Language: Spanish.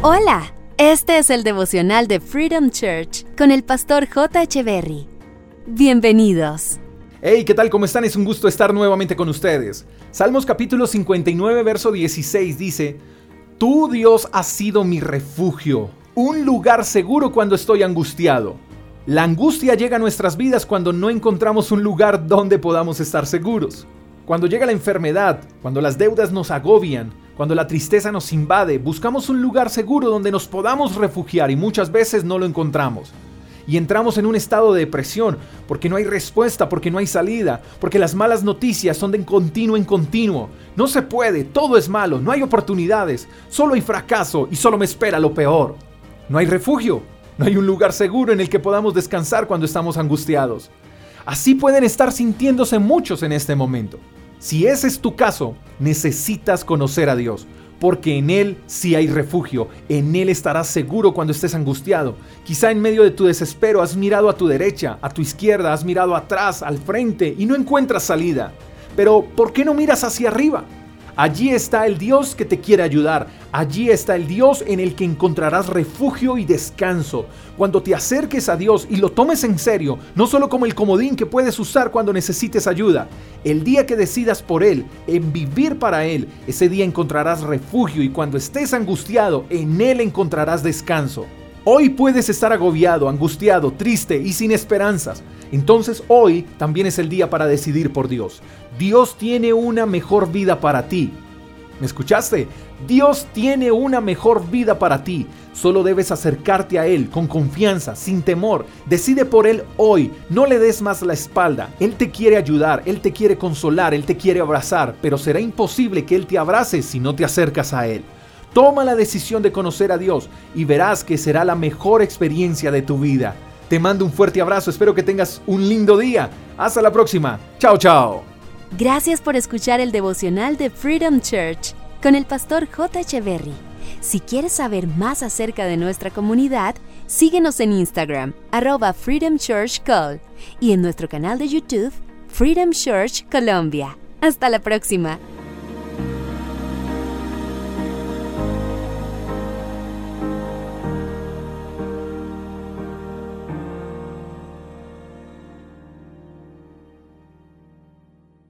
Hola, este es el devocional de Freedom Church con el pastor J. Berry. Bienvenidos. Hey, ¿qué tal? ¿Cómo están? Es un gusto estar nuevamente con ustedes. Salmos capítulo 59, verso 16 dice, Tú Dios has sido mi refugio, un lugar seguro cuando estoy angustiado. La angustia llega a nuestras vidas cuando no encontramos un lugar donde podamos estar seguros. Cuando llega la enfermedad, cuando las deudas nos agobian, cuando la tristeza nos invade, buscamos un lugar seguro donde nos podamos refugiar y muchas veces no lo encontramos. Y entramos en un estado de depresión porque no hay respuesta, porque no hay salida, porque las malas noticias son de continuo en continuo. No se puede, todo es malo, no hay oportunidades, solo hay fracaso y solo me espera lo peor. No hay refugio, no hay un lugar seguro en el que podamos descansar cuando estamos angustiados. Así pueden estar sintiéndose muchos en este momento. Si ese es tu caso, necesitas conocer a Dios, porque en Él sí hay refugio, en Él estarás seguro cuando estés angustiado. Quizá en medio de tu desespero has mirado a tu derecha, a tu izquierda, has mirado atrás, al frente y no encuentras salida. Pero ¿por qué no miras hacia arriba? Allí está el Dios que te quiere ayudar. Allí está el Dios en el que encontrarás refugio y descanso. Cuando te acerques a Dios y lo tomes en serio, no solo como el comodín que puedes usar cuando necesites ayuda, el día que decidas por Él, en vivir para Él, ese día encontrarás refugio y cuando estés angustiado, en Él encontrarás descanso. Hoy puedes estar agobiado, angustiado, triste y sin esperanzas. Entonces hoy también es el día para decidir por Dios. Dios tiene una mejor vida para ti. ¿Me escuchaste? Dios tiene una mejor vida para ti. Solo debes acercarte a Él con confianza, sin temor. Decide por Él hoy. No le des más la espalda. Él te quiere ayudar, Él te quiere consolar, Él te quiere abrazar, pero será imposible que Él te abrace si no te acercas a Él. Toma la decisión de conocer a Dios y verás que será la mejor experiencia de tu vida. Te mando un fuerte abrazo, espero que tengas un lindo día. Hasta la próxima. Chao, chao. Gracias por escuchar el devocional de Freedom Church con el pastor J. Echeverry. Si quieres saber más acerca de nuestra comunidad, síguenos en Instagram, arroba Freedom Church Call, y en nuestro canal de YouTube, Freedom Church Colombia. Hasta la próxima.